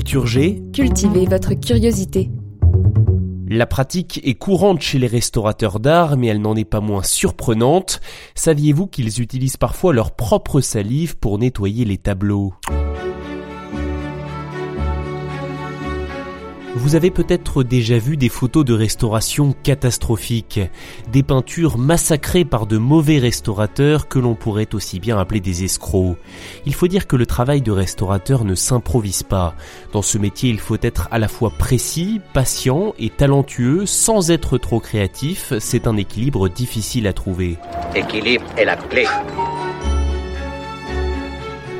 Culture G, Cultivez votre curiosité. La pratique est courante chez les restaurateurs d'art, mais elle n'en est pas moins surprenante. Saviez-vous qu'ils utilisent parfois leur propre salive pour nettoyer les tableaux? Vous avez peut-être déjà vu des photos de restauration catastrophiques, des peintures massacrées par de mauvais restaurateurs que l'on pourrait aussi bien appeler des escrocs. Il faut dire que le travail de restaurateur ne s'improvise pas. Dans ce métier, il faut être à la fois précis, patient et talentueux sans être trop créatif. C'est un équilibre difficile à trouver. Équilibre est la clé.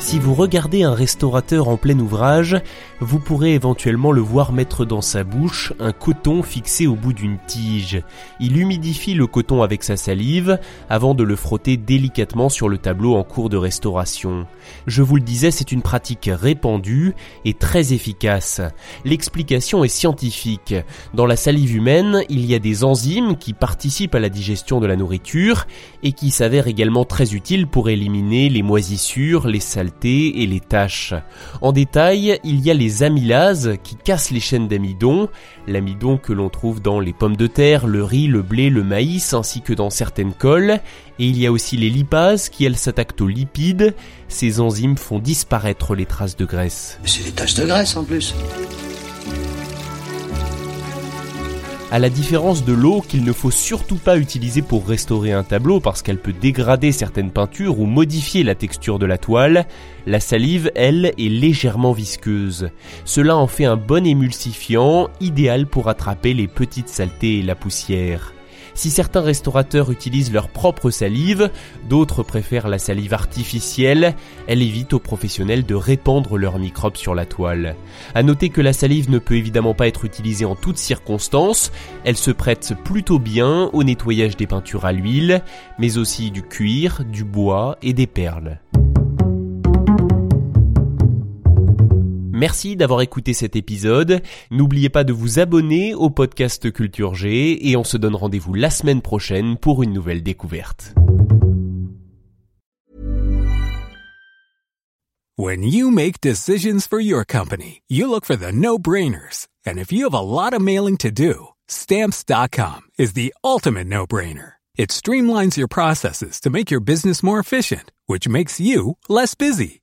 Si vous regardez un restaurateur en plein ouvrage, vous pourrez éventuellement le voir mettre dans sa bouche un coton fixé au bout d'une tige. Il humidifie le coton avec sa salive avant de le frotter délicatement sur le tableau en cours de restauration. Je vous le disais, c'est une pratique répandue et très efficace. L'explication est scientifique. Dans la salive humaine, il y a des enzymes qui participent à la digestion de la nourriture et qui s'avèrent également très utiles pour éliminer les moisissures, les et les taches. En détail, il y a les amylases qui cassent les chaînes d'amidon, l'amidon que l'on trouve dans les pommes de terre, le riz, le blé, le maïs ainsi que dans certaines colles, et il y a aussi les lipases qui elles s'attaquent aux lipides, ces enzymes font disparaître les traces de graisse. C'est taches de graisse en plus. À la différence de l'eau qu'il ne faut surtout pas utiliser pour restaurer un tableau parce qu'elle peut dégrader certaines peintures ou modifier la texture de la toile, la salive, elle, est légèrement visqueuse. Cela en fait un bon émulsifiant, idéal pour attraper les petites saletés et la poussière. Si certains restaurateurs utilisent leur propre salive, d'autres préfèrent la salive artificielle, elle évite aux professionnels de répandre leurs microbes sur la toile. À noter que la salive ne peut évidemment pas être utilisée en toutes circonstances, elle se prête plutôt bien au nettoyage des peintures à l'huile, mais aussi du cuir, du bois et des perles. Merci d'avoir écouté cet épisode. N'oubliez pas de vous abonner au podcast Culture G et on se donne rendez-vous la semaine prochaine pour une nouvelle découverte. When you make decisions for your company, you look for the no-brainers. And if you have a lot of mailing to do, stamps.com is the ultimate no-brainer. It streamlines your processes to make your business more efficient, which makes you less busy.